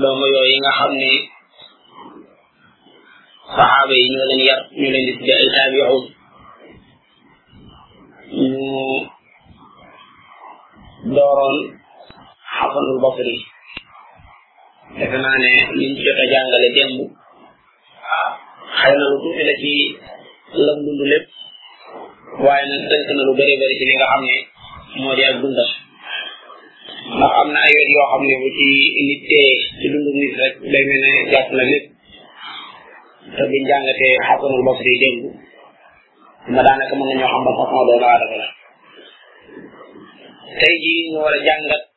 doomu yooyu nga xam ne saxaaba yi ñoo leen yar ñu leen di tudde ay taabi'un ñu dooroon xasanul basri defe naa ne liñ jot a jàngale démb xëy na lu tuuti la ci lam dund lépp waaye nag tënk na lu bëri bëri ci li nga xam ne moo di ak dundam ndax am na ay wet yoo xam ne bu ci nit tee ci dundu nit rek day mel ne jàpp na lépp te biñ jàngatee xasanul basri démb ma daanaka mën nañoo xam ba façon doomu aadama la tey jii ñu war a jàngat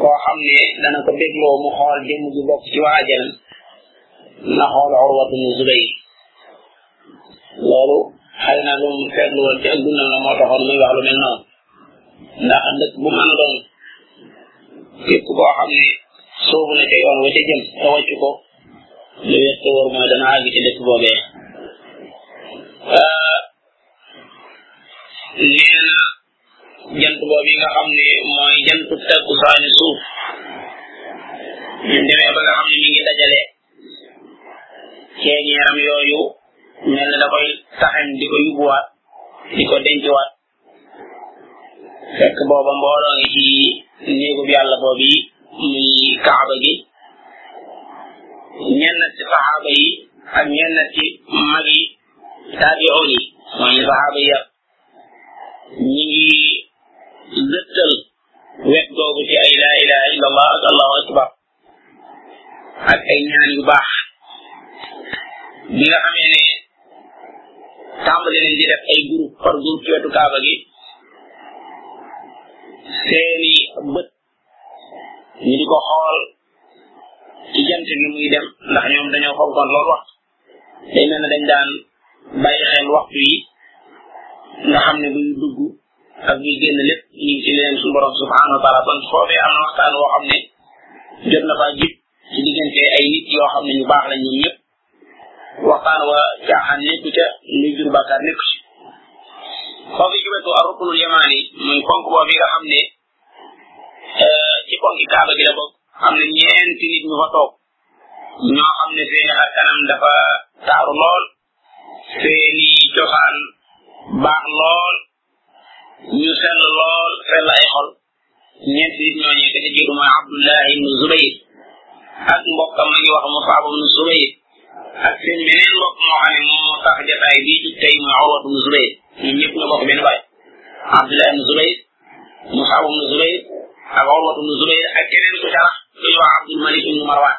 koo xam ne dana ko bégloo mu xool jëmm ju bokk ci waa ajanam na xool urwatu mu zubay loolu xëy na lu mu seetlu woon ci ak dundam la moo taxoon muy wax lu mel noonu ndax ndëkk bu mën a doon képp koo xam ne soobu na ca yoon wa ca jëm te wàcc ko lu wér te wóor mooy dana àgg ci dëkk boobee nee na jant boobu yi nga xam ne mooy jantu tegu saani suuf ñu demee ba nga xam ne mi ngi dajale seen yaram yooyu mel na da koy taxañ di ko yóbbuwaat di ko dencuwaat fekk booba mbooloo ngi ci néegub yàlla boobu yi muy kaaba gi ñenn ci saxaaba yi ak ñenn ci mag yi taabi'oon yi mooy saxaaba yi ñi ngi lëttal wet googu ci ay laa ilaha illa allah ak allahu akbar ak ay ñaan yu baax bi nga xamee ne tàmbali nañ di def ay groupe par groupe ci wetu kaaba gi seeni bët ñu di ko xool ci jant bi muy dem ndax ñoom dañoo fonkoon lool waxtu day mel ne dañ daan bàyyi xel waxtu yi nga xam ne buy dugg ak buy génn lépp ñu ngi ci leen suñu borom subhanahu wa taala kon foofee am na waxtaan woo xam ne jot na faa jib ci diggante ay nit yoo xam ne ñu baax la ñoom ñëpp waxtaan wa caaxaan nekku ca luy jur bàkkaar nekku ci foofu ci wetu arrukunul yamaani muy fonk boobu nga xam ne ci ponki kaaba gi la bokk am na ñeenti nit ñu fa toog ñoo xam ne seeni xar kanam dafa taaru lool seeni cosaan baax lool ñu sell lool sell ay xol ñeenti nit ñoo ñee kese jiitu mooy abdullah ibnu zubayr ak mbokkam ma ñu wax musaab ibnu zubayr ak seen beneen mbokk moo xam ne moo tax jataay bii ci tey mooy urwat ibnu zubayr ñun ñëpp nga bokk benn baay abdullah ibnu zubayr Musaa ibn Zubayr ak Urwa ibn Zubayr ak keneen ku jarax ku ñu wax Abdul Malik ibn Marwan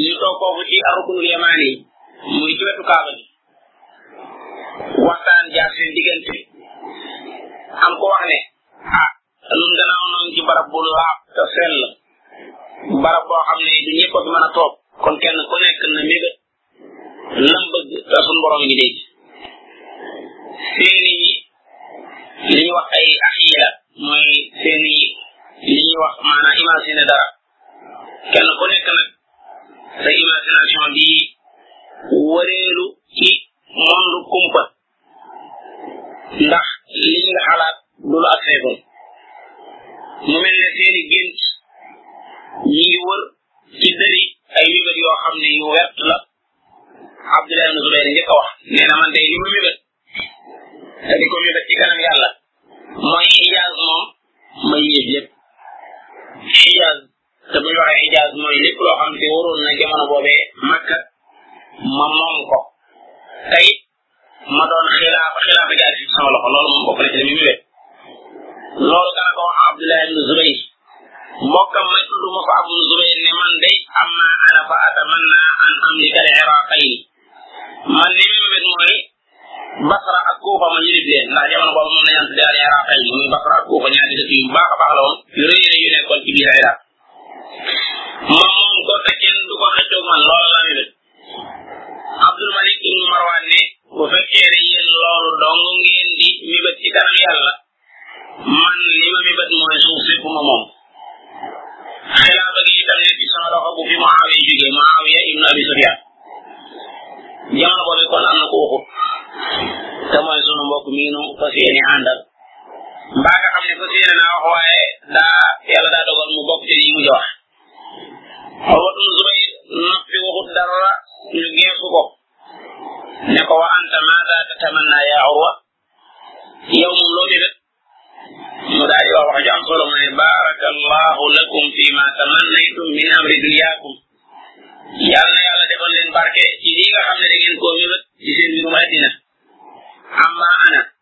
ñu toog foofu ci arukunul yamaan yi muy ci wetu kaaba bi waxtaan jaar seen diggante am ko wax ne ah nun gannaaw noonu ci barab bu laab te sell barab boo xam ne du ñëpp a fi mën a toog kon kenn ku nekk na mébét lam bëgg te sun borom ngi dégg seeni li ñu wax ay axiya mooy seeni li ñu wax maanaam imaginer dara kenn ku nekk nag sa imagination di wareelu ci monde kumpa ndax li ñu nga xalaat du lu ak seegoon mu mel ne seeni gént ñi ngi wër ci dëri ay mébét yoo xam ne yu wert la Abdullah ibn Zubayr njëkk a wax nee na man day li ma mébét te di ko mébét ci kanam yàlla mooy xijaaz moom ma yéeg lépp xijaaz te bu ñu waxee xijaaz mooy lépp loo xam te waroon na jamono boobee makka ma moom ko tey ma doon xilaaf xilaaf gi ak si sama loxo loolu moom bokk na ci li muy wér loolu dana ko wax Abdullah ibn Zubayr mbokkam ma tudd ma ko Abu Zubayr ne man day amma ana fa atamanna an amlika al iraqayn man li muy wér mooy Basra ak Kuufa ma yilif leen ndax jamono boobu moom lañu tuddee al iraqayn muy Basra ak Kuufa ñaari dëkk yu baax a baax la woon yu rëy rëy yu nekkoon ci biir Iraq moom moom ko te kenn du ko xëccoog man loolu la muy wér Abdul Malik ibnu Marwan ne bu fekkee ne yéen loolu dong ngeen di mébét ci kanam yàlla man li ma mébét mooy suuf sépp ma moom xilaafa gi itam ne ci sama loxo bu fi Muawiya jógee Muawiya ibnu Abi Sufyan jamono boobu kon am na ku waxut te mooy sunu mbokk mii nu fas yéene àndal mbaa nga xam ne fas yéene naa wax waaye daa yàlla daa dogal mu bokk ci lii mu jox Urwatu Zubayr noppi waxut dara ñu geesu ko ne ko wa anta maada tatamanna ya Urwa yow moom loo mébét mu daal di wax wax ju am solo mu ne baraka allahu lakum fi ma tamannaytum min amri dunyakum yàlla na yàlla defal leen barke ci lii nga xam ne da ngeen koo mébét ci seen mbirum àddina amma ana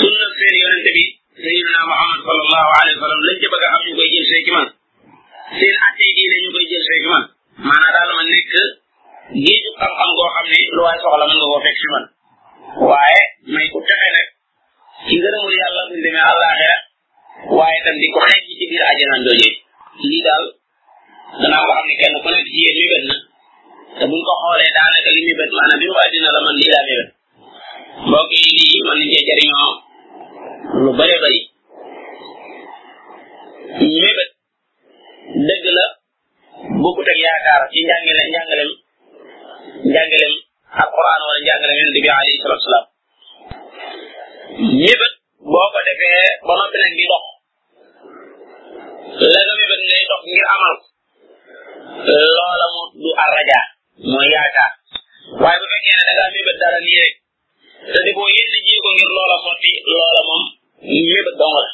sunna seen yonente bi sayidina muhammad sallallahu alayhi wa sallam lañ ca bëgg a am ñu koy jël see ci man seen attey diine ñu koy jël see ci man maanaam daal ma nekk géeju xam-xam goo xam ne lu waay soxla mën nga koo fekk ci man waaye may ku texe nag ci ngërëmul yàlla buñ demee àllaaxira waaye tam di ko xeej ci biir àjjana jooje lii daal danaa ko xam ne kenn ku nekk ci yéen mébét na te buñ ko xoolee daanaka li mébét maanaam bi mu àddina la man lii laa mébét mbokk yi lii mën nañ cee jëriñoo lu bare bari mébét dëgg la bokkut ak yaakaar ci njàngale njàngalem njàngalem alquran wala njàngalem yonent bi alayhi salatu wasalaam mébét boo ko defee ba noppi nag di dox la nga mébét ngay dox ngir amal loola mu du arraja mooy yaakaar waaye bu fekkee ne da ngaa mébét dara nii rek te di ko yenn ji ko ngir loola sotti loola moom ñëpp dong la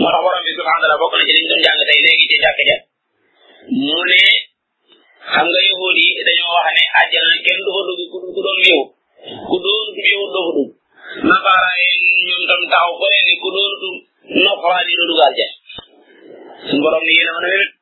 moo tax borom bi subhanahu wa taala bokk na ci liñ doon jàng tey léegi ci jàkk ja mu ne xam nga yahudi yi dañoo wax ne àjjana kenn du fa dugg ku ku doon yow ku doon du yow doo fa dugg nasaara yi ñoom tam taxaw ko ne ku doon du nasaraan yi doo dugg àjjana suñu borom ni yéen a mën a wér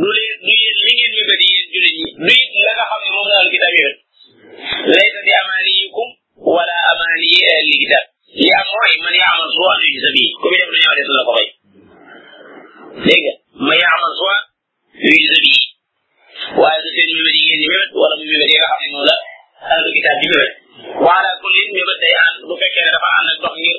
du leen du yéen li ngeen ñu bëgg yéen jullit ñi du it la nga xam ne moom la al kitaab yi laysa bi amaaniyukum wala amaaniyi ahli kitaab li am mooy man yaamal suwa nu gisa bii ku bi def lu ñaaw des la ko fay dégg nga man yaamal suwa nu gisa bii waaye du seen mébét yi ngeen di mébét wala mu mébét yi nga xam ne moom la ahlu kitaab di mébét wa ala kullin mébét day ànd bu fekkee ne dafa ànd ak dox ngir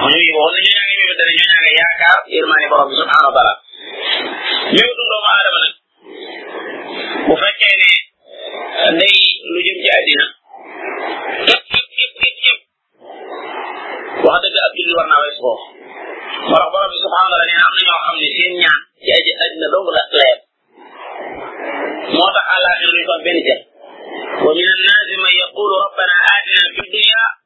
mu ñu ngi ko wala ñu ñaa ngi mébét dana ñu ñaa ngi yaakaar yërmaane borom bi subhanahu wa taala mébétu doomu aadama nag bu fekkee ne day lu jëm ci àddina képp képp képp képp képp wax dëgg ab julli war naa wees ko moo tax borom bi subhanahu wa taala nee na am na ñoo xam ne seen ñaan ci aji àddina dong la la yem moo tax àllaaxira luy fa benn jël wa min annaasi man yaqulu rabbana atina fi dunya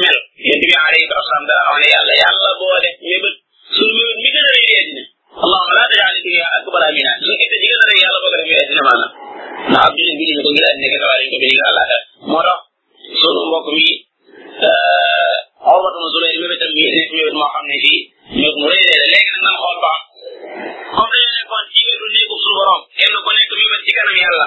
mel yonent bi alayhi salaam dara wax ne yàlla yàlla boo def mébét suñu mébét mi gën a rëy dina allahumma la tajal dunya akbara minna suñu itte ji gën a rëy yàlla boo ko def dina maanaam ndax ab jullit bi ñu ko ngir àddina kese waaye dañ ko bind ngir àllaaxira moo tax sunu mbokk mi xawmatuma su lay mébétam mi nekk mébét moo xam ne fii mébét mu rëy la léegi nag nan xool ba xam comme dañoo nekkoon ci wetu néegu suñu borom kenn ku nekk mébét ci kanam yàlla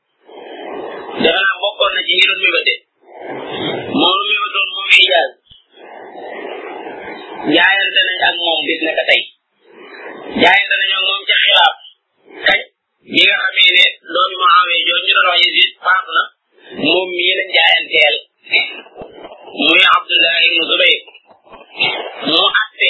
dafa naa bokkoon na ci ñi doon mébate moom lu mébatoon moom xijaaz jaayante nañ ak moom bis naka tey jaayante nañ ak moom ca xilaaf kañ bi nga xamee ne doomi Muawiya jooju ñu doon wax Yazid faatu na moom mii lañ jaayanteel muy Abdullah ibnu Zubayr mu atte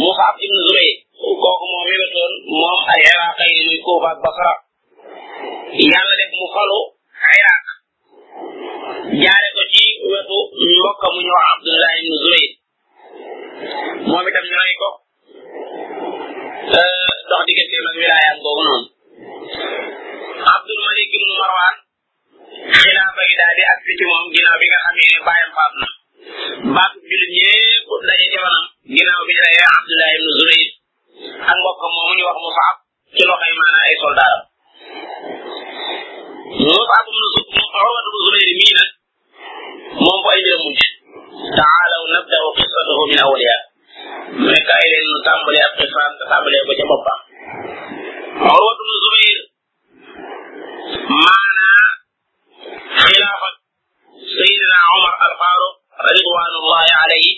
Musab ibn Zubayr kooku moo mébétoon moom ay Iraq ay ni muy Kuufa ak Basra yàlla def mu falu Iraq jaare ko ci wetu mbokk mu ñëw Abdullah ibn Zubayr moom itam ñu rey ko dox digganteem ak wilaayam boobu noonu Abdul Malik ibn Marwan xilaafa gi daal di ak ci moom ginnaaw bi nga xamee ne bàyyam faat na baatu jullit ñépp daje jamono ginnaaw bi ñu reyee Abdullah ibn Zubayr ak mbokk moomu ñu wax Musab ci loxoy maanaam ay soldaaram Musab ibn Urwa ibn Zubayr mii nag moom fa ay mbiram mujj taalaw nabdau qissatahu min awaliha mu nekk ay leen nu tàmbalee ab qisaan te tàmbalee ko ca boppam Urwa ibn Zubayr maanaa xilaafa sayidina omar al faruq ridwanullahi alayhi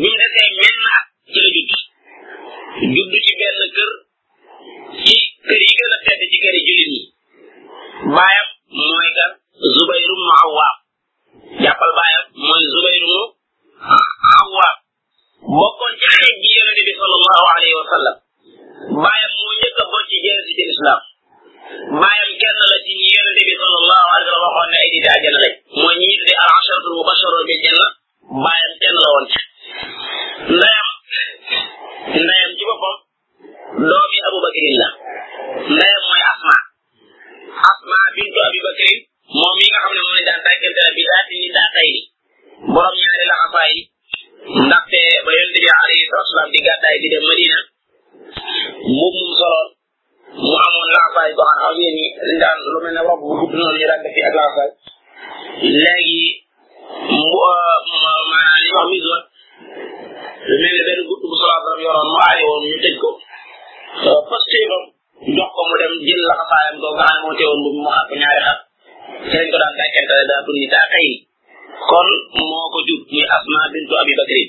bi mu desee menn at ci la judd judd ci benn kër ci kër yi gën a tedd ci këri jullit ñi baayam mooy kan zubayru mu awaam jàppal baayam mooy zubayru mu awaam bokkoon ci xeet ji yonente bi sallallahu alayhi wa sallam baayam moo njëkk a bocc jël si ci lislaam baayam kenn la ci ñi yonente bi sallallahu alayhi wa sallam waxoon ne ay nit àjjana lañ mooy ñi di al asharatul mubasharun bil janna baayam kenn la woon ci ndeyam ndeyam ci boppam doomi Abu Bakrin la ndeyam mooy Asma Asma bintu Abi Bakrin moom mi nga xam ne moom lañ daan tàggante la bi daati ni daa tay ni borom ñaari laxasaay yi ndaxte ba yonent bi alayhi salaatu wasalaam di gàddaay di dem Madina moom mu soloon mu amoon laxasaay boo xam ne xam ngeen ni dañ daan lu mel ne rob bu gudd noonu ñu daan def fi ak laxasaay léegi maanaam li wax mise wat lu mel ne benn gudd bu salaa sallam yoroon mu aaye woon ñu tëj ko parce que bam jox ko mu dem jël laxasaayam ko nga xam ne moo teewoon bu mu xàpp ñaari xat te dañ ko daan dàkkentale daa tun ni taa xëy kon moo ko jub muy asma bintu abi bakri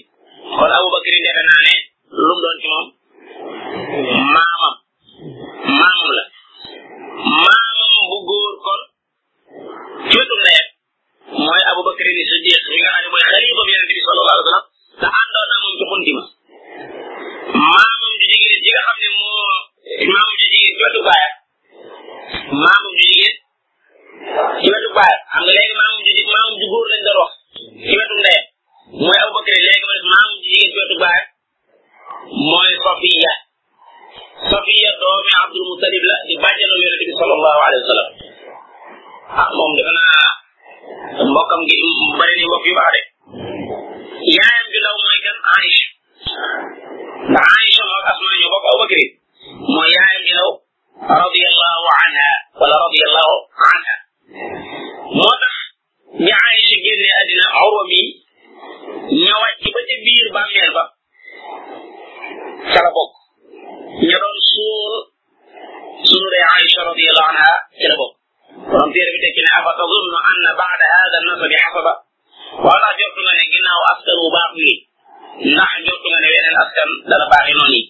kon abu bakri defe naa ne lu mu doon ci moom maamam maamam la maamam bu góor kon ci wetu ndeyam mooy Abubakar ni Siddiq mi nga xam ne mooy xalifa bi yonente bi sallallahu alayhi wa sallam te àndoon naa moom ci xunti ma maamam ju jigéen ji nga xam ne moo maamam ju jigéen ci wetu baayam maamam ju jigéen ci wetu baayam xam nga léegi maamam ju maamam ju góor lañ doon wax ci wetu ndeyam mooy Abubakar léegi ma def maamam ju jigéen ci wetu baayam mooy Safiya Safiya doomi Abdul Mutalib la di bàjjanu yonente bi sallallahu alayhi wa sallam ah moom defe naa mbokkam gi bari ni mbokk yu baax de yaayam ju ndaw mooy kan Aïcha ndax Aïcha moom Asma ñoo bokk Abu Bakri mooy yaayam ju ndaw radiyallahu anha wala radiyallahu anha moo tax bi Aïcha génnee àddina Urwa mi ña wàcc ba ca biir bàmmeel ba ca la bokk ña doon suul sunu day Aïcha radiyallahu anha ca la bokk borom téere bi tekki ne afa tazunnu anna baada hada nasabi xasaba waaw ndax jot nga ne ginnaaw askan wu baax wi ndax jot nga ne weneen askan dana baaxee noonu yi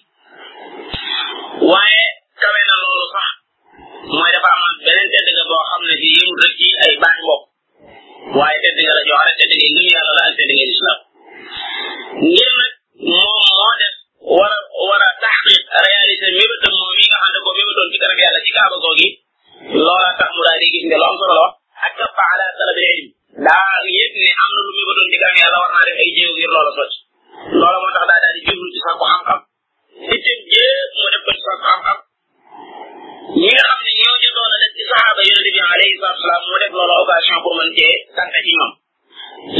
waaye kawe na loolu sax mooy dafa am beneen tedd nga boo xam ne bii yëmul rek ci ay baax bopp waaye tedd nga la joo xam ne tedd nga ngëm yàlla la ak tedd nga lislaam ngir nag moom moo def war a war a taxqiq réaliser mébétam moom yi nga xam ne ko mébétoon ci kanam yàlla ci kaaba googi loola tax mu daal di gis nga lu am solo la wax ak kafa ala talabil ilm daa yëg ne am na lu mébétoon ci kanam yàlla war naa def ay jéego ngir loola socc loola moo tax daa daal di jublu ci sàkku xam-xam nit yi jépp mu def ko ci sens xam-xam ñi nga xam ne ñoo jotoon a def ci saxaaba yonent bi alayhi salaatu wasalaam mu def loolu occasion pour mën cee tànka ci ñoom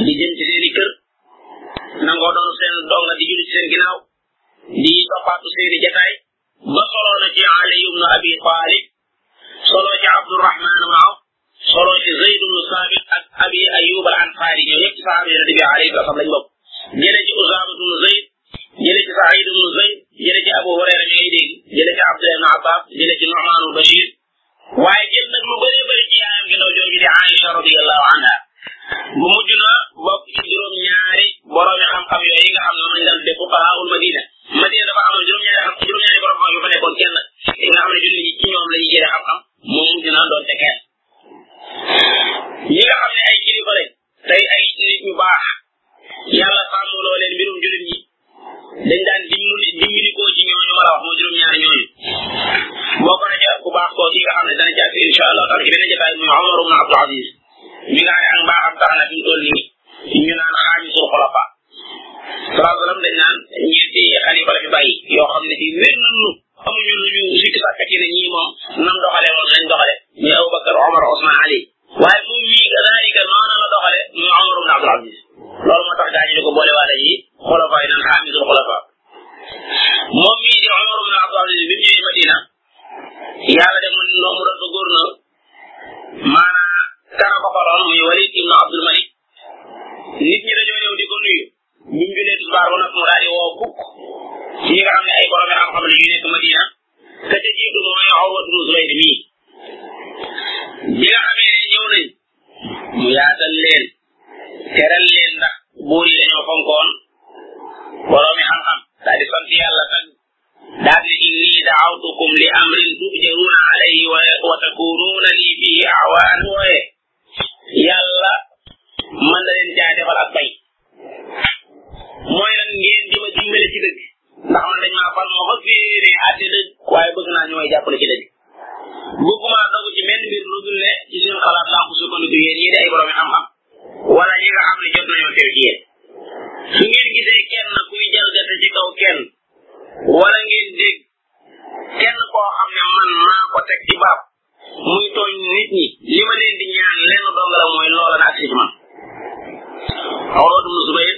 di jëm ci seen i kër nangoo doon seen donga di julli ci seen ginnaaw di toppaatu seen i jataay ba soloo na ci Ali ibnu Abi Talib soloo ci Abdurahman ibnu Awf solo ci zayd ibnu saabit ak abi ayuba al ansaari ñoo ñëpp ci sahaaba yonente bi alayhi salaam lañ bokk jële ci usaama ibnu zayd jële ci saïd ibnu zayd jële ci abu hurayra mi ngay dégg jële ci abdullah ibnu abbas jële ci nu'maanul bashir waaye jël nag lu bëree bëri ci yaayam gi ndaw jooju di aïcha radiallahu anha bu mujj na bokk ci juróom ñaari boroomi xam-xam yooyu nga xam ne moom lañ daan def fuqahaul madina madina dafa amoon juróom ñaari xam juróom ñaari borom xam yu fa nekkoon kenn nga xam ne julli ñi ci ñoom la ñuy jëlee xam-xam moom dina doon te kenn ñi nga xam ne ay kilifa lañ tey ay nit ñu baax yàlla sàmmuloo leen mbirum jullit ñi dañ daan dimbali dimbali koo ci ñooñu ma la wax moo juróom-ñaari ñooñu boo ko rajo ku baax koo ci nga xam ne dana jàpp incha allah taala ci beneen jotaay muy Omar ibn Abdul Aziz mi nga xam ne ak mbaaxam tax na fi mu toll nii ñu naan xaamisul xulafa salaa salaam dañ naan ñeenti xalifa la fi bàyyi yoo xam ne ci wér nañu amuñu lu ñu sikk sàkk ci ne ñii moom nam doxale moom lañ doxale ñu Abu Bakar Omar Ousmane Ali waaye moom mii kadalika noona la doxale ñu Omar ibn Abdul Aziz loolu moo tax gaañu di ko boole waale yi xulafa yi naan xaamisul xulafa moom mii di Omar ibn Abdul Aziz bi mu ñëwee Madina yàlla de mu noo mu doon ko gouverneur maanaa kara ko faloon muy Walid ibn Abdul Malik nit ñi dañoo ñëw di ko nuyu bi ñu jullee tisbaar ba nag mu daal di woo fukk ci ñi nga xam ne ay borom xam-xam la yu nekk Madina ka ca jiitu mooy Urwa ibn Zubayr mii bi nga xamee ne ñëw nañ mu yaatal leen teral leen ndax buur yi dañoo fonkoon borom xam-xam daal di sant yàlla tag daal ne inni daawtukum li amrin tujaruuna alayhi wa takunuuna li fihi awaan wooye yàlla man na leen caa defal ak bay mooy lan ngeen di ma dimbale ci dëgg ndax man dañ maa fal ma fas yéene àtte dëgg waaye bëgg naa ñu may jàppale ci dëgg bëgguma dogu ci benn mbir lu dul ne ci seen xalaat laa ko sukkandiku yéen ñii di ay borom xam-xam wala ñi nga xam ne jot nañoo teew ci yéen su ngeen gisee kenn kuy jalgate ci kaw kenn wala ngeen dégg kenn koo xam ne man maa ko teg ci baab muy tooñ nit ñi li ma leen di ñaan lenn dong la mooy loola na agsi ci man Urwatu bnu Zubayr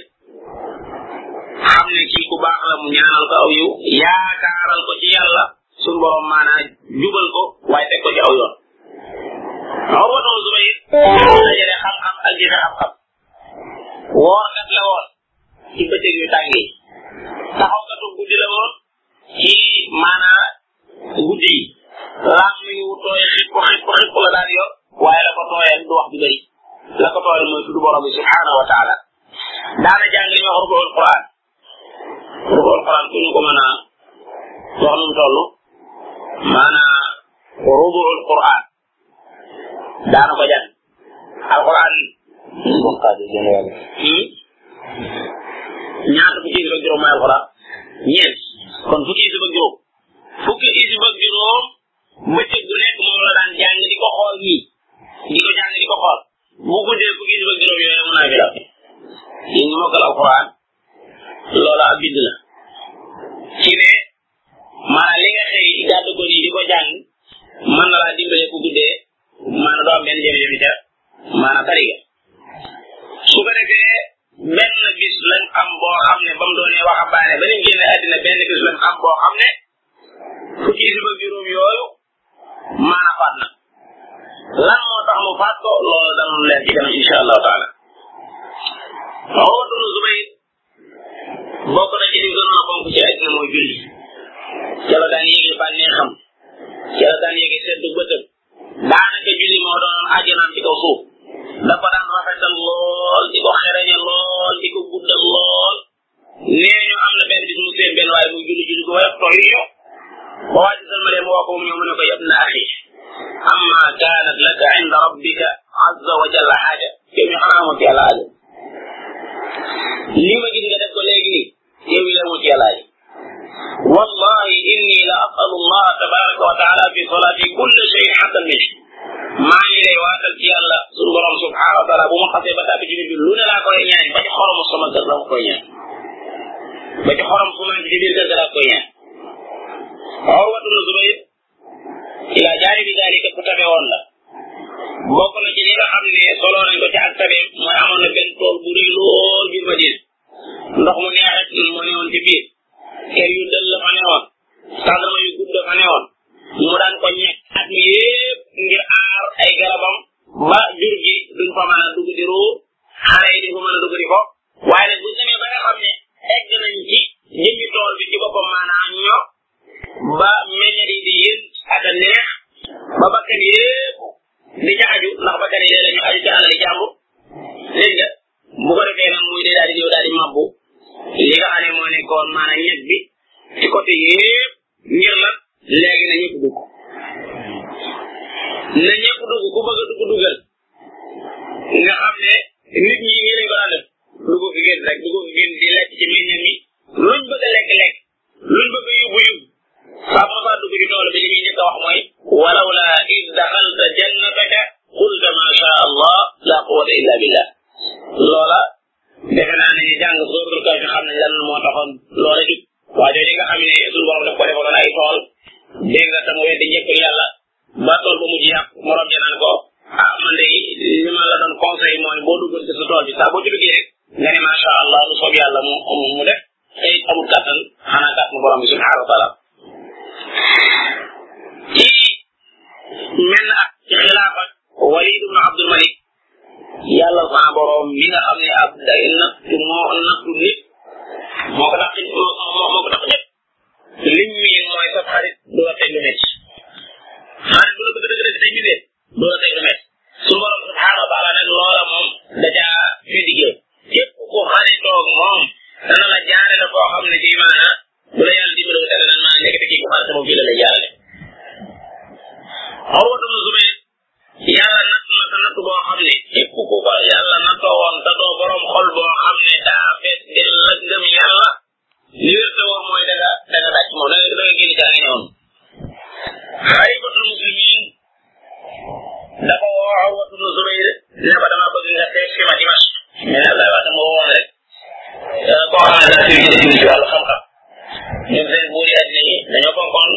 xam ne kii ku baax la mu ñaanal ko aw yiw yaakaaral ko ci yàlla suñu borom maanaa jubal ko waaye teg ko ci aw yoon Urwatu bnu Zubayr dajale xam-xam ak jëfe xam-xam woorkat la woon ci bëccëg yu tàng yi taxaw katu guddi la woon ci maanaa guddi yi laam mi wu tooy xip ko xip ko xip ko la daan yor waaye la ko tooyal du wax du bëri la ko tooyal mooy tudd borom bi subhanahu wa taala daana jàng li wax rukool quran rukool quran ku ñu ko mën a wax nu mu toll maanaa rubuul quran daana ko jàng alquran ñaata fukki isib ak juróom mooy alquran ñeent kon fukki isib ak juróom fukki isib ak juróom bëccëg bu nekk moom la daan jàng di ko xool nii di ko jàng di ko xool bu guddee fukki isib ak juróom yooyu mën naa fi la yéen ñu mokkal alquran loola ab bind la ci ne maanaam li nga xëy gàddu ko nii di ko jàng mën na laa dimbale ku guddee maanaam doo am benn jafe-jafe ca maanaam tari ga su ko defee benn bis lañ am boo xam ne ba mu doonee waxambaane ba ni mu génne àddina benn bis lañ am boo xam ne fukki si ba juróom yooyu maanaam faat na lan moo tax mu faat ko loolu dana leer ci kanam incha allahu taala Urwatu bnu Zubayr bokk na ci li gënoon a fonk ci àddina mooy julli ca la daan yéegi bànneexam ca la daan yéegi seddu bëtëm daanaka julli moo doon àjjanaam ci kaw suuf da ko daan rafetal lool di ko xereñe lool di ko guddal lool nee ñu am na benn bis mu seen benn waaye muy julli julli bu woyof toll yo ba waa ji sal ma dem woo ko mu ñëw mu ne ko yab na axi amma kaanat laka inda rabbika azza wa jalla xaaja yow ñu xanaa amoon ci yàlla aajo lii ma gis nga def ko léegi nii yow yaa wut yàlla yi wallahi inni la asalu allah tabaraka wa taala fi salati kulli shay xasan min maa ngi lay waatal ci yàlla suñu borom subhanahu wa taala bu ma xasee ba tàbbi ci biir lu ne laa koy ñaan ba ci xorom sama kër la koy ñaan ba ci xorom su ma ci biir kër la koy ñaan Urwatu bnu Zubayr ila jaari bi daalika ku tabe woon la bokk na ci li nga xam ne solo nañ ko ci ak tabe mooy amoon na benn tool bu rëy lool biir Madina ndox mu neexet moo newoon ci biir kër yu dëll la fa newoon tàndama yu gudd fa newoon mu daan ko ñekk at mi yépp ngir aar ay garabam ba jur gi duñ fa mën a dugg di ruu xale yi duñ fa mën a dugg di ko waaye nag buñ demee ba nga xam ne egg nañ ci jëmmi tool bi ci boppam maanaam ñoo ba meññat yi di yéen ak a neex ba bakkan yépp di ca aju ndax bakkan yi léeg-léeg ñu aju ci alal yi jàmbur dégg nga bu ko defee nag muy day daal di ñëw daal di mabbu li nga xam ne moo nekkoon maanaam ñeg bi ci côté yépp ngir lan léegi na ñëpp dugg na ñëpp dugg ku bëgg a dugg duggal nga xam ne nit ñi ngi lañ ko daan def dugg fi génn rek dugg fi génn di lekk ci meññam yi luñ bëgg a lekk lekk luñ bëgg yóbbu yóbbu saa ma saa dugg ci tool bi li ñuy njëkk a wax mooy walaw la id daxalta jannataka qulta ma sha allah la quwwata illa billah loola defe naa ne ñu jàng sóoratul kaf xam nañ lan moo taxoon loola jub waa jooju nga xam ne suñu borom daf ko defaloon ay tool dégg nga sama weddi njëkk yàlla ba tool ba mujj yàqu morom ja naan ko ah man de li ma la doon conseil mooy boo duggoon ci sa tool bi saa boo ci duggee rek nga ne macha allah lu soob yàlla mu mu def te it amul kàttan xanaa kàttan borom bi subhanahu wa taala ci menn ak ci xilaaf ak walid ibn abdul malik yàlla sa borom mi nga xam ne ab day natt moo nattu nit moo ko daq moo ko daq ñëpp liñ miin mooy sa xarit du la teg lu métti xarit bu la bëgg dëgg dëgg day jubee du la teg lu métti su borom subhanahu wa taala nag loola moom da caa fi diggee képp ku xaritoog moom dana la jaare la koo xam ne ci maana bu la yàlla dimbaloo dana nan maa nekk kii ku xarit moom fii la la jaarale Urwatu bnu Zubayr yàlla natt na sa natt boo xam ne képp ku ko yàlla nattoo woon te doo borom xol boo xam ne daa fees dell ak ngëm yàlla li wér te wóor mooy da nga da nga dàcc moom da nga da nga génn ca la nga ñëwoon xaribatul muslimin dafa woo Urwatu bnu Zubayr ne ko dama bëgg nga seet si ma Dimash mais nag lay wax dama woowoon rek koo xam ne daal suñu gis ci wàllu xam-xam ñun seen buur yi àddina yi dañoo fonkoon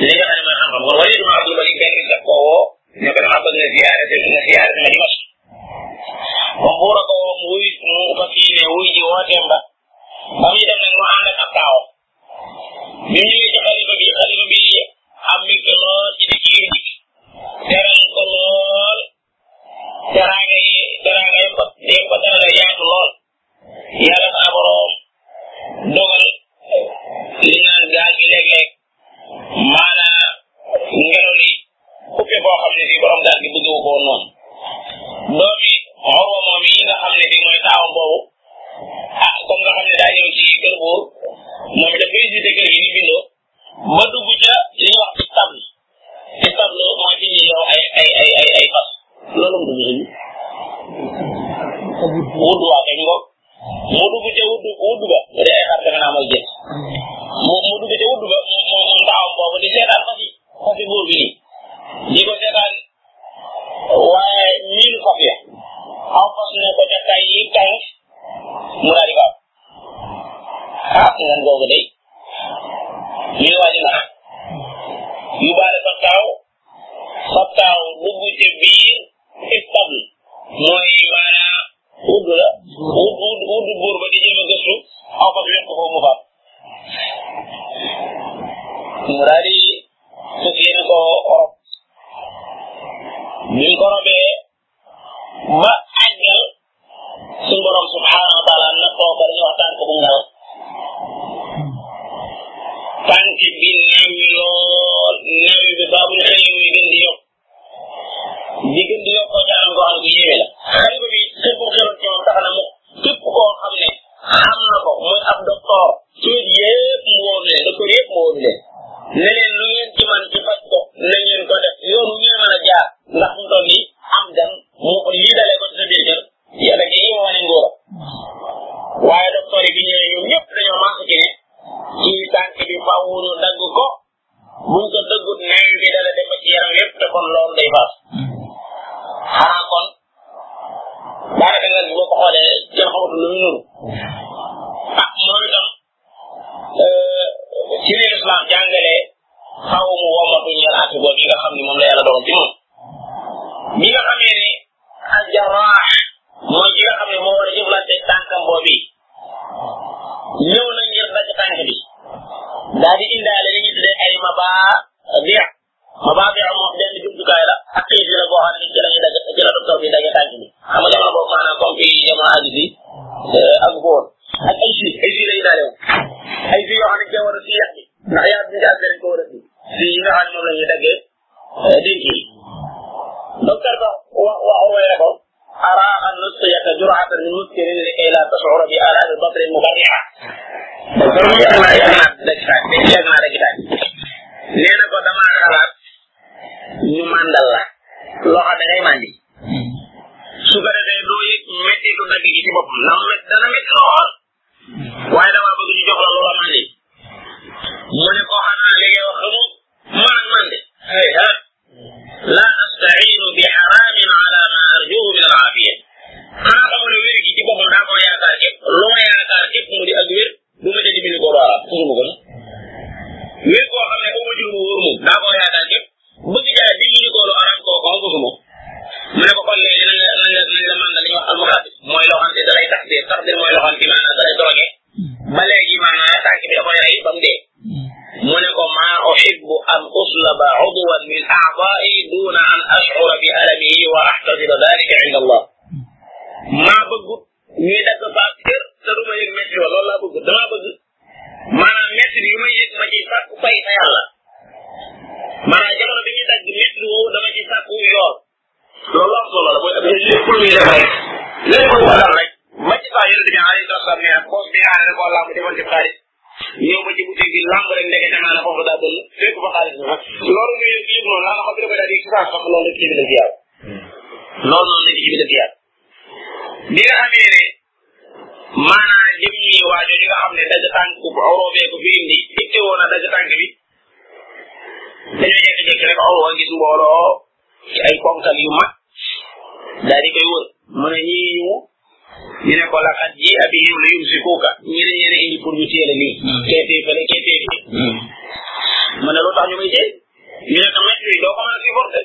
li nga xam ne mooy xam-xam kon wala duma Abdul Malik benn daf koo woo ne ko dama bëgg nga ziyaare te nga ziyaare sama Dimash moom buur a ko woo mu wuy mu fas yéene wuy ji wooteem ba ba muy dem nag mu ànd ak ab taawam bi mu ñëwee ci xalifa bi xalifa bi am mbégte lool ci dëkk yi dikk teral ko lool teraanga yi teraanga yi ko yi ko terale yaatu lool yàlla saa borom dogal li naan gaal gi léeg-léeg maanaa ngelaw li xuppe koo xam ne fii borom gaal gi bëgg ko woon noonu doomi Urwa moom yi nga xam ne fii mooy taawam boobu ah comme nga xam ne daa ñëw ci kër buur moom itam day visité kër gi ni bindoo ba dugg ca li ñuy wax stable stable mooy fi ñuy yow ay ay ay ay ay fas loolu mu dugg suñu wut waa kañ ko mu dugg ca wudd wudd ba bu dee ay xar defe naa mooy jël mu mu dugg ca wudd ba moom moom taawam boobu di seetaan fas yi fas yi buur bi nii di ko seetaan waaye miin fas ya aw fas ne ko ca kay yi kay mu daal di ko ah ngan googu day ñu waaj na yu baale sa kaaw xattaaw dugg ci biir istam mooy maanaa wudd la wudd wudd wudd buur ba di jéem a gëstu aw fas wér ko foofu mu faat mu daal di fas yéene ko rob bi mu ko robee ba àggal suñu borom subhanahu wa taala na koo ko dañuy wax tànk bu ngal tànk bi néew yi lool néew bi saa bu ñu xëyee muy gën di yokk di gën di yokk ko ci anam goo xam ne yéeme la xëy ba bi xëy bu xewoon ci moom tax na mu képp koo xam ne xam na ko muy ab docteur tuut yëpp mu wóor leen docteur yëpp mu wóor leen ne leen lu ngeen ci man ci faj ko na ngeen ko def yoon wu ngeen mën a jaar ndax mu toll nii am gan mu lii dalee ko ci sa biir kër yàlla gi ñu wane ngóor waaye docteur yi bi ñëwee ñoom ñëpp dañoo mànk ci ne ci tànk bi faaw ñu dagg ko buñ ko dëggut neeñ bi dana dem ci yaram yépp te kon loolu day faas xanaa kon daanaka nga boo ko xoolee jël xamatu lu mu nuru ah moom itam ci li islam jàngale xaw mu womatu ñeel àtte boobu yi nga xam ni moom la yàlla dogal ci moom bi nga xamee ne al jarraax mooy ki nga xam ne moo war a jëflante tànkam boobu ñëw na ngir dagg tànk bi daal di indaale li ñu tuddee ay mabaa biir mabaa biir moom benn jumtukaay la ak kayit la boo xam ne ci la ñuy dagg ci la docteur bi dagg tànk bi xam nga jamono boobu maanaam comme fii jamono àgg bi ak góor ak ay si ay si la indaale woon ay si yoo xam ne cee war a si yàq bi ndax yàq bi nga àgg dañ ko war a si si yi nga xam ne moom la ñuy daggee dénk yi docteur ba wa wa way na ko ara an nusqiyaka jur'atan min muskirin likay la tash'ura bi alaami batrin mubarriha docteur mu yàgg naa yàgg naa dëgg taaj yàgg naa dëgg taaj nee na ko dama xalaat ñu mandal la loo xam ne ngay mandi su ko defee doo yëg métti du dagg gi ci boppam ndax mét dana métti lool waaye damaa bëgg ñu jox la loola man yi mu ne ko xanaa li ngay wax xamoo man ak man de ay ha la astainu bi xaraamin ala ma arjuhu min al aafiya xanaa xamu ne wér gi ci boppam daa ko yaakaar képp lu ma yaakaar képp mu di ak wér bu ma dee dimbali ko loola gisuma ko wér koo xam ne bu ma jur mu wóor moom daa ko yaakaar képp bëgg jaay di ñu ko lu araam koo ko ko moom mu ne ko kon léegi na nga na nga na nga màndal li ñuy wax almuxaabis mooy loo xam ne da lay taxdir taxdir mooy loo xam ne maanaam da lay drogué ba léegi maanaam tànk bi da koy rey ba mu dee mu ne ko maa uhibbu an uslaba udwan min a'daa'i duuna an ash'ura bi alamihi wa ahtasiba dalika inda allah maa bëggut ñuy dagg faak kër te du ma yëg métti wa loolu laa bëgg damaa bëgg maanaam métti bi may yëg ma ci sàkku fay fa yàlla maanaam jamono bi ñuy dagg métti woowu dama ci sàkku yool loolu am solo la mooy ab lépp lu muy def rek lépp lu ko dal rek ma ci saa yonent bi alayhi salaatu salaam nee na poos bi nga xam ne da koo làmb defoon ci xaalis ñëw ba ci boutique bi làmb rek ndeke demaa na foofu daa bëll fekk fa xaalis bi nag loolu muy yëg yëg noonu laa nga xam ne da koy daal di ci saa sax loolu la ci bi def yàlla loolu noonu la ci bi def yàlla bi nga xamee ne maanaa jëm ñi waajo li nga xam ne dagg tànk bu awroobee ko fi indi itte woon na dagg tànk bi dañoo jékki-jékki rek awro gis mbooloo ci ay ponkal yu mag daal di koy wër mu ne ñii ñu ñu ne ko laxat ji abi yow la yum si kuuka ñi dañ leen indi pour ñu téye la nii keetee fële keetee fii mu ne lu tax ñu may téye ñu ne ko mett bi doo ko mën a supporter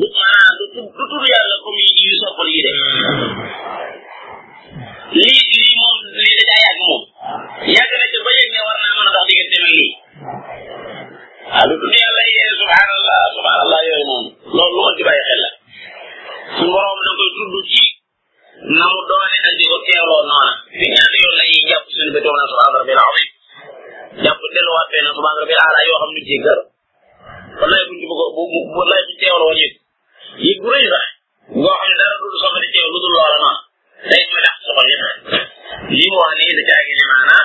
du ah du du du tur yàlla comme yi yu soppal yi de lii lii moom lii da daa yàgg moom yàgg na ca ba yëg ne war naa mën a dox diggante ak lii ah du tudd yàlla yee subhanallah subhanallah yooyu moom loolu lu ma ci bàyyi xel la suñu borom da koy tudd ci na mu doone ak di ko teeroo noona fi ñaata yoon la ñuy jàpp suñu bët wala subhaana rabbil azim jàpp delluwaat fee na subhaana rabbil ala yoo xam ne jéggal wallaay buñ ci bëgg bu bu wallaay buñ teewal woon yëg yëg bu rëy sax ngoo xam ne dara du soxla di teew lu dul loola noonu day ma dàq soxal yi lii mu wax nii da caa gi ne maanaa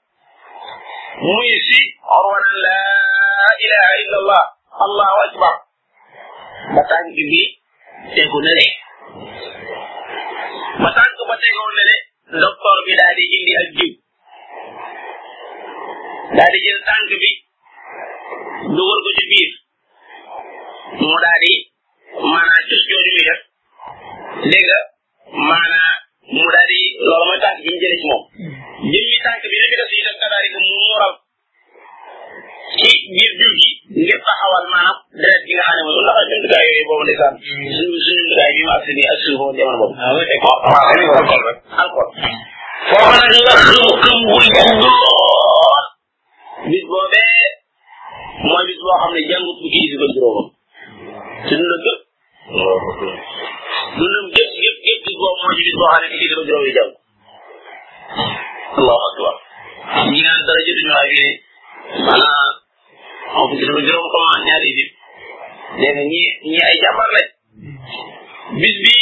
muy si orwan la ilaha illa allah allahu akbar ba tànk bi tegu na le ba tànk ba tegoo na le docteur bi daal di indi ak jiw daal di jël tànk bi dugal ko ci biir mu daal di maanaam cus jooju muy def dégg nga maanaa mu daal di loolu mooy tànk bi mu jëlee ci moom jëmmi tànk bi nekk def itam kadaari mu nooral ci biir jur gi ngir taxawal maanaam deret gi nga xam ne moom ndax jumtukaay yooyu boobu ndeysaan suñu suñu jumtukaay bi mu agsi nii ak suñu boobu jamono boobu alcool foofu nag nga xëm xëm bu yàgg lool bis boobee mooy bis boo xam ne jàngut bu kii si ba juróomam ci dundam gépp dundam gépp gépp gépp bis boobu mooy bis boo xam ne kii si ba juróom yi jàng allahu akbar ñi naan dara ci duñu waaye fii maanaam moom gis nga juróom comment ñaari bi nee na ñi ñi ay jàmbar lañ bis bi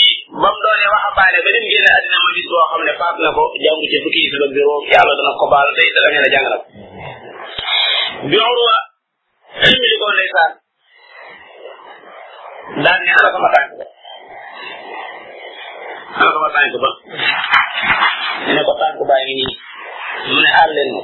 ba mu doonee waxambaane ba nim génne àddina mooy bis boo xam ne faat na ko jàngu ci fukki isib ak juróom yàlla dana ko baal tey dana ngeen a jàng na ko bi urwa ximmi li ko ndeysaan daan ne ana sama tànk ba ana sama tànk ba ne ko tànk baa ngi nii mu ne aar leen ma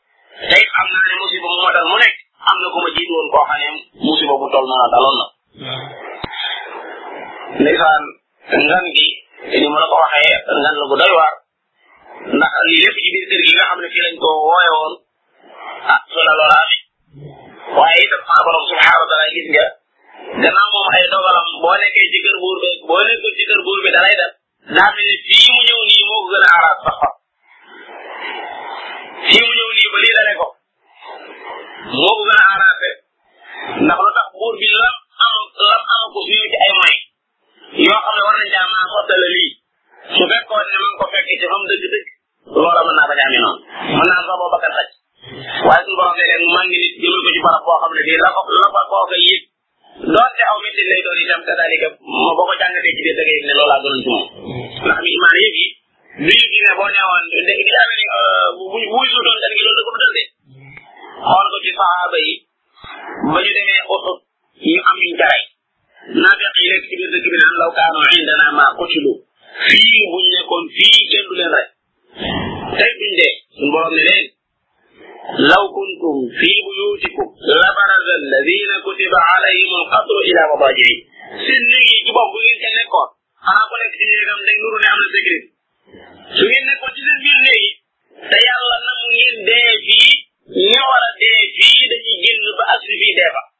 tey xam naa ne musiba mu ma dal mu nekk am na ku ma jiitu woon koo xam ne musiba bu toll noonu daloon na ndeysaan ngan gi ni ma la ko waxee ngan la bu doy waar ndax lii lépp ci biir kër gi nga xam ne fii lañ ko wooye woon ah su la loola amee waaye itam sama borom subhanahu wa taala gis nga gannaaw moom ay dogalam boo nekkee ci kër buur bi boo nekkul ci kër buur bi dalay def daa mel ni fii mu ñëw nii moo ko gën a araab sax far fii mu ñëw nii ba lii dale ko moo ko gën a arrangé ndax lu tax buur bi lam am lam am ko fii ci ay moy yoo xam ne war nañ caa mën a sottale lii su fekkoon ne man ko fekk ci fam dëgg-dëgg loola mën naa bañ a amee noonu mën naa sax boo bakkan taj waaye suñu borom ne leen maa ngi nit jëmee ko ci barab boo xam ne bii la ko la ko kooka yëg doonte aw métti lay doon itam kadalika moo boo ko jàngatee ci biir da ngay yëg ne loolu laa doon ci moom ndax mi imaan yëpp yi du yëg ne boo neewoon di amee ne euh, bu wuy su doon tan gi loolu da ko doon de xool ko ci sahaaba yi ba ñu demee Uhud ñu am ñu jaray naafiq yi nekk ci biir dëkk bi naan law kaanu indana ma qutilu fii bu ñu nekkoon fii kenn du leen rek tey duñ dee suñu borom ne leen law kuntum fi buyutikum la baraza alladina kutiba alayhim alqatru ila madajihi seen néeg yi ci bopp bu ngeen ca nekkoon xanaa ko nekk ci néegam day nuru ne am na secret su ngeen nekkoon ci seen biir néeg yi te yàlla na mu ngeen dee fii ñi war a dee fii dañuy génn ba asli fii dee fa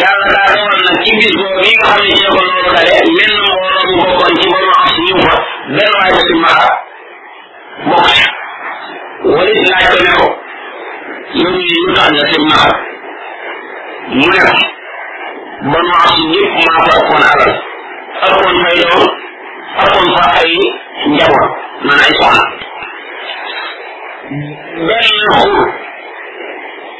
yàlla daa dogal nag ci bis boobu bi nga xam ne ci la ko loolu dale menn mbooloo mu bokkoon ci banu as ñëw fa benn waay ba si mara bokk ci wala it laaj ko ne ko yow mii lu tax nga si mara mu ne ko banu as ñëpp maa fa ëppoon alal ëppoon fay doom ëppoon fa ay njaboot maanaam ay soxna benn xur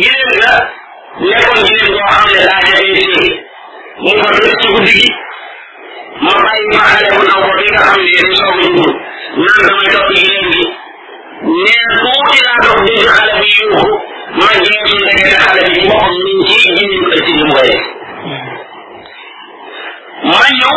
gileem ga nekkoon gileem goo xam ne daa jafee téye mu ko dëkk ci guddi gi ma bàyyi ma xale bu ndaw boobu nga xam ne day soog a dugg naan damay topp gileem gi nee na tuuti laa dox dégg xale bi yuuxu ma jeexu ndekete xale bi ci boppam ñu ngi ci gileem ëtt bi mu koy def ma ñëw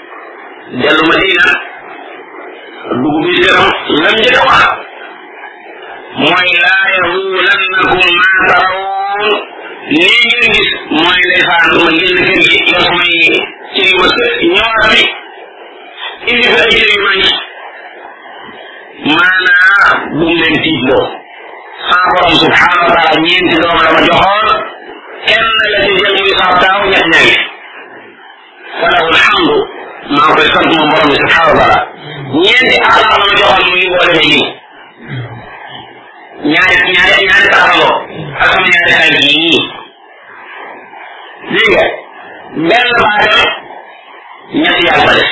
dellu Madina dugg bi këram lam njëkk a wax mooy laa yahulannakum maa tarawun lii ngeen gis mooy ndeysaan ma génn kër gi yor samay cër yu ma sëkk ñëwaat fi indi fi ay cër yu ma ñi maanaa bu mu leen tiitloo saa borom subhanahu wa taala ñeenti doom la ma joxoon kenn la ci jël muy saa taaw ñett ñaari falahu alhamdu maa ngi koy sant moom borom bi subhanahu wa taala ñeenti axlaaq la ma joxoon mu ngi boole ne lii ñaari ñaari ñaari taxawoo ak sama ñaari tànk yi dégg nga benn baatam ñetti yàlla ko def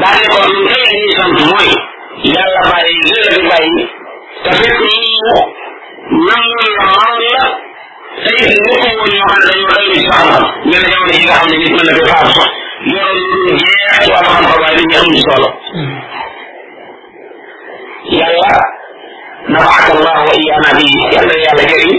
daal ne ko lu tey li ñuy sant mooy yàlla bàyyi li la fi bàyyi te fekk ñu nam la man la te it ñu ko woon ñoo xam ne dañoo doy ci xam-xam mais jamono yi nga xam ne nit mën na fi faatu sax yoroon lu dul jeex ci wàllu xam-xam waaye dañuy am ci solo yàlla nafaaka allah wa iyaana bi yàlla yàlla jëriñ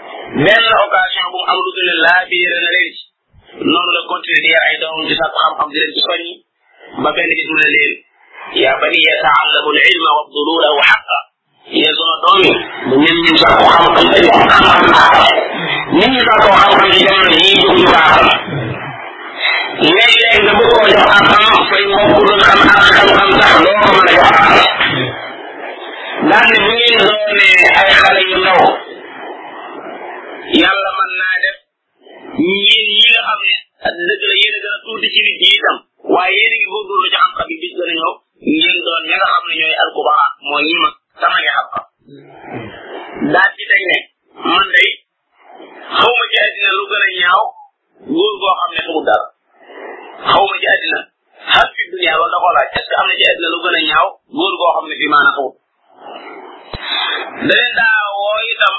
benn occasion bu mu am lu gën a laabiire na leen ci noonu la continuer di yar ay doomam ci sàkku xam-xam di leen ci soññi ba benn bis mu ne leen yaa bani yataallamu al ilma wabdulu lahu xaqa yéen sama doom yi bu ngeen ñu sàkku xam-xam dañu ko xam-xam baaxal nit ñi sàkkoo xam-xam ci jamono yii jóguñu baaxal léeg-léeg nga bëgg koo jox ak xam fay mbokk doon xam ak xam-xam sax doo ko mën a jox ak xam daal ne bu ngeen doonee ay xale yu ndaw yàlla mën naa def yéen ñi nga xam ne ak dëgg la yéen a gën a tuuti ci nit ñi itam waaye yéen a ngi góorgóorlu ci xam-xam bi bis dana ñëw ngeen doon ñi nga xam ne ñooy alkubara mooy ñi mag sama ñi xam-xam daal ci dañ ne man day xaw ma ci àddina lu gën a ñaaw góor goo xam ne xamul dara xaw ma ci àddina xal fi dunia loolu da koo laaj est ce que am na ci àddina lu gën a ñaaw góor goo xam ne fii maanaam xamul da leen daa woo itam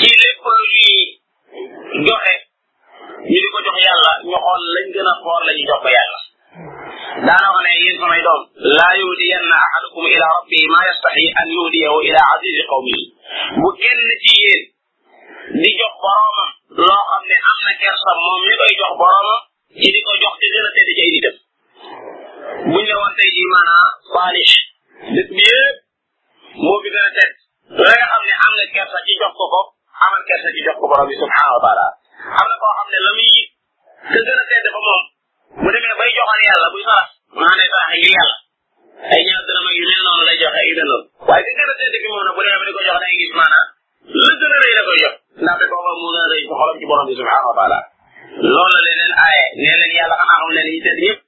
ci lépp lu ñuy joxe ñu di ko jox yàlla ñu xool lañ gën a xool la ñu jox ko yàlla daana wax ne yéen samay doom laa yuhdiyanna ahadukum ila rabbihi ma yastaxi an yuhdiyahu ila azizi qawmihi bu kenn ci yéen di jox boroomam loo xam ne am na kersa moom mi koy jox boroomam ci di ko jox te gën a tedd ci ay nitam buñ la woon tey jii maanaam Salih dëkk bi yëpp moo fi gën a tedd la nga xam ne am nga kersa ci jox ko ko amal kersa ci jox ko borom bi subhanahu wa taala am na koo xam ne la muy yëg te gën a tedd fa moom bu demee bay joxal yàlla buy sarax maa ne sarax ngir yàlla ay ñaar dërëm ak yu mel noonu lay joxe yu mel noonu waaye ki gën a tedd ki moom nag bu demee ba di ko jox da ngay gis maanaam la gën a rëy la koy jox ndaxte kooku moo gën a rëy ci xolam ci borom bi subhanahu wa taala loolu la leen aaye nee leen yàlla xanaa xam ne ñi tedd ñëpp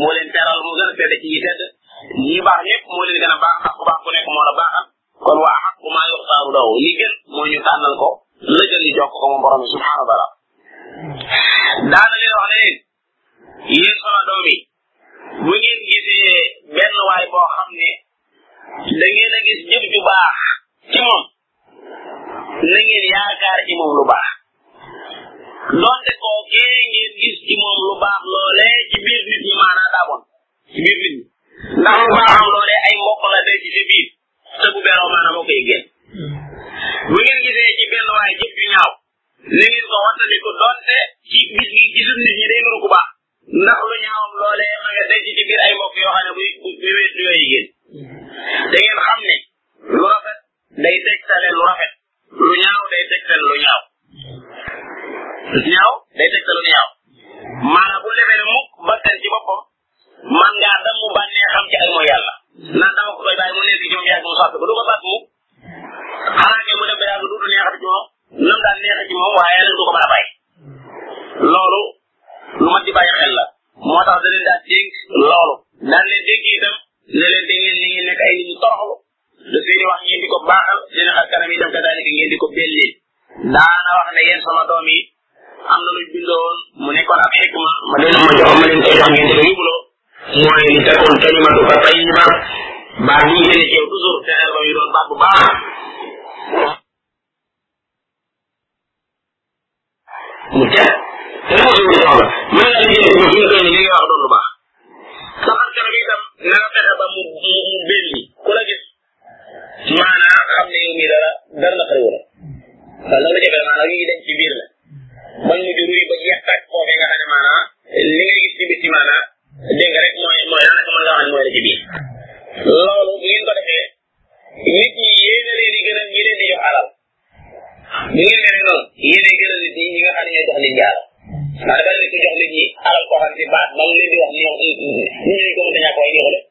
moo leen teral moo gën a tedd ci ñi tedd ñi baax ñëpp moo leen gën a baax ndax ku baax ku nekk moo la baaxal kon waa xaq ku maa yuxtaaru lahu li gën moo ñu tànnal ko la gën di jox ko moom borom bi subhanahu wa taala daana leen wax ne leen yéen sama doom yi bu ngeen gisee benn waay boo xam ne da ngeen a gis jëf ju baax ci moom na ngeen yaakaar ci moom lu baax donte koo kee ngeen gis ci moom lu baax loolee ci biir nit ñi maanaa daa bon ci biir nit ñi ndax lu baax am loolee ay mbokk la day ci sa biir te bu beroo maanaam moo koy génn bu ngeen gisee ci benn waay jëf ju ñaaw na ngeen ko wattandiku doonte ci bis bi ci dund ñi day nuru ku baax ndax lu ñaawam loolee ma nga denc ci biir ay mbokk yoo xam ne buy bu bu wéet yooyu yigéen te ngeen xam ne lu rafet day tegtale lu rafet lu ñaaw day tegtale lu ñaaw lu ñaaw day tegtale lu ñaaw maanaam bu demee ne mukk bakkan ci boppam man ngaa dam mu bànnee xam ci ay mooy yàlla naan dama ko koy bàyyi mu nekk ñoom yàgg mu sàkk ko du ko sàkk mu xanaa kay mu dem ba yàgg duutu neexati ci moom nam daan neexati ci moom waaye nag du ko mën a bàyyi loolu lu ma ci bàyyi xel la moo tax da leen daa dénk loolu daan leen dénk itam ne leen da ngeen ni ngeen nekk ay nit ñu toroxlu da seeni wax ngeen di ko baaxal seen xar kanam itam kadaalika ngeen di ko bellee daana wax ne yéen sama doom yi am na luñ bindoo woon mu nekkoon ab xikma ma leen ma jox ma leen koy jox ngeen di ko yóbbuloo mooy li takkoon kalimatu ka tayyiba baat yi ngeen di ceew toujours fexeel ba ñu doon baat bu baax mu jeex te mu suñu soxla mën naa liggéey ci suñu kër yi li nga wax doon lu baax sa askan bi itam na nga fexe ba mu mu mu belli ku la gis maanaam xam ne yow mii dara dara la xëy wala waaw loolu jafe maanaam yu dem ci biir la man mu jur ba jeex tàkk foofee nga xam ne maanaam li ngay gis ci bitti maanaam dégg nga rek mooy mooy daanaka mën nga xam ne mooy la ci biir loolu bu ngeen ko defee nit ñi yéene leen di gën a ñi leen di jox alal bu ngeen demee noonu yéenay gën a nit ñi ñi nga xam ne ñooy jox nit ñi alal ndax dafa nekk jox nit ñi alal koo xam ne baat ba mu leen di wax ñoom nit ñi dañ ko mën a ñàkk waaye ñoo ko def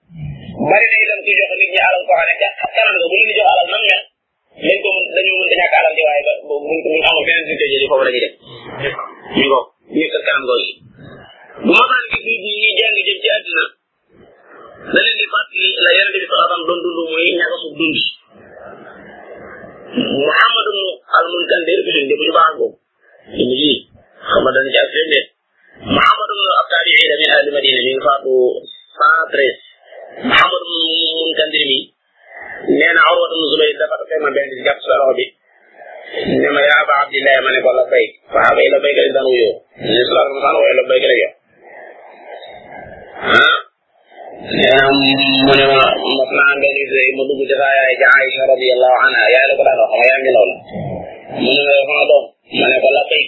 bari na itam ku jox nit ñi alal koo xam ne ca kanam nga bu leen di jox alal nam mel dañ ko mën dañu mën a ñàkk alal di waaye ba buñ buñ amul beneen suñ koy jëlee foofu la ñuy def ñu ko ñu ko kanam googu bu ma daan gis nit ñi ñuy jàng jëm ci àddina da leen di fàttali la yonent bi sallallahu alayhi wa sallam doon dund muy ñagasu dund Muhammad ibn al-Munkandir bi leen di bu ñu baax boobu indi ji xam nga dana ci ak firnde Muhammad ibn al-Tabi'i min ahli Madina mi ngi faatu 113 Muhammad ibn al-Munkandir mi nee na Urwa ibn Zubayr dafa fekk ma benn jàpp sa loxo bi ne ma yaa Aba Abdillahi ma ne ko labbayk saxaaba yi labbayk lañ daan wuyoo ne su la masaan wooye labbayk la jox ah nee na mu ne ma mas naa am benn bis ma dugg dafa yaay ja Aïcha radiyallahu anha yaay la ko daan wax xam nga yaa ngi ndaw la mu ne ma sama doom ma ne ko labbayk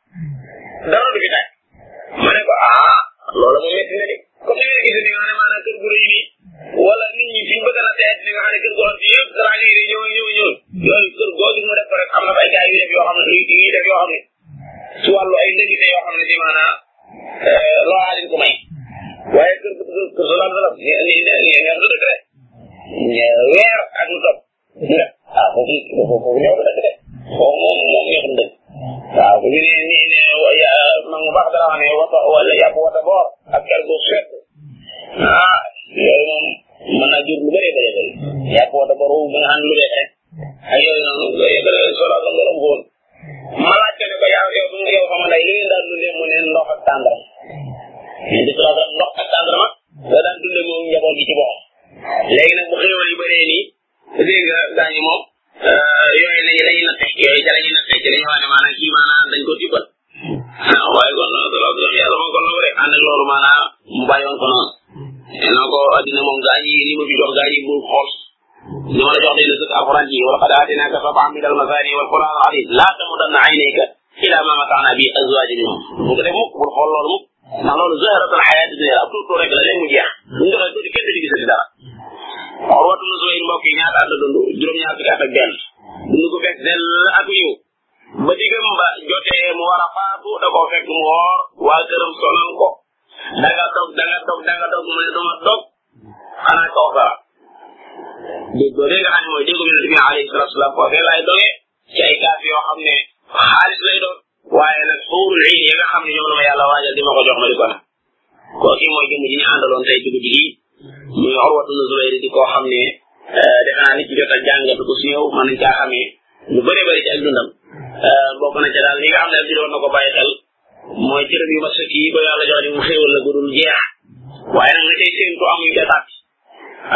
dara du fi tàkk ma ne ko ah loola moom métti na de comme ni nga gisee ni nga xam ne maanaam kër gu rëy nii wala nit ñi fi ñu bëgg a la seet ni nga xam ne kër gu am yëpp dara ngay de ñëw ñëw ñëw yooyu kër goo gis mu def ko rek am na ay gars yu def yoo xam ne yu def yoo xam ne ci wàllu ay ndëgite yoo xam ne ci maanaam loolaa leen ko may waaye kër gu kër su lan la ni ni ni neex du dëkk rek weer ak lu topp ah foofu foofu foofu ñëw dëgg de foofu moom moom ñëw dëgg waaw bu ñu nee nii ne mag mu baax dara wax ne wata wala yàpp wata boor ak gar gu sedd ah yooyu moom mën naa jur lu bëree bëree bëri yàpp wata boor boobu mën a ànd lu bees rek ak yooyu noonu yooyu yëpp solo ak loolu am ko woon ma laaj ko ne ko yaa yow yow sama ndey li ngeen daan dundee mu ne ndox ak tàndaram yéen di salaam salaam ndox ak tàndarama la daan dundee moom njaboot gi ci boppam léegi nag bu xéewal yi bëree nii dégg nga gaañ yi moom yooyu lañu lañuy natte yooyu ca lañuy natte ci lañu wax ne maanaam kii maanaam dañ ko tibbal ah waaye kon loolu loolu yàlla moom kon loolu rek ànd ak loolu maanaam mu bàyyoon ko noonu. non ko addina moom gaañ yi li ma fi jox gaañ yi bu xool li ma la jox dina sut alquran ji wa laqad aatinaaka sab'an min almasaani wal quran al azim laa tamudanna aynayka ila ma mataana bi azwaaji minhum bu ko def mukk bul xool loolu mukk ndax loolu zahratul xayaati dunya la tuut rek la léegi mu jeex ñu doxee tuuti kenn du gisati dara xorwatu na sooy mbokk yi ñaata at la dund juróom-ñaar fukki at ak benn dund ko fekk del ak yiw ba digam ba jotee mu war a faatu da koo fekk mu woor waa këram sonal ko da nga toog da nga toog da nga toog mu ne du ma toog xanaa kaw sara dégg nga nga xam ne mooy dégg nga yonent bi alayhi salatu wasalam foofee laay doge ci ay kaas yoo xam ne xaalis lay doon waaye nag xuurul iin yi nga xam ne ñoom la ma yàlla waajal di ma ko jox ma di ko nag kooki mooy jëmm ji ñu àndaloon tey dugg ji muy Urwatu bnu Zubayr di koo xam ne eh, defe naa nit ci jot a jàngat ko su ñëw mën nañ caa xamee lu bëree bëri ci ak dundam eh, bokk na ca daal li nga xam ne ak juróom na ko bàyyi xel mooy cërëm yu ma sëkk yi ko yàlla jox ni mu xéewal la gudul jeex waaye nag la cay séentu am yu ca tàkk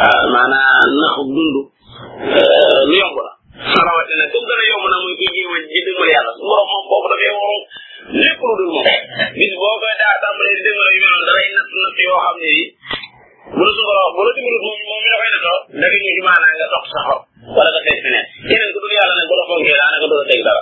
ah, maanaam naxu dund eh, lu yomb la rawatina comme gën a yomb na muy kuy jéem a ji dëgmal yàlla su borom moom boobu dafay waroon lépp lu dul moom bis boo koy daa tàmbalee di dëgmal yu mel noonu dalay natt natt yoo xam ne bu la su borom bu la dimbalut moom moom mi la koy nattoo da nga ñu ci maanaa nga topp sa xol wala nga seet feneen keneen ku dul yàlla nag bu la fonkee daanaka doo la teg dara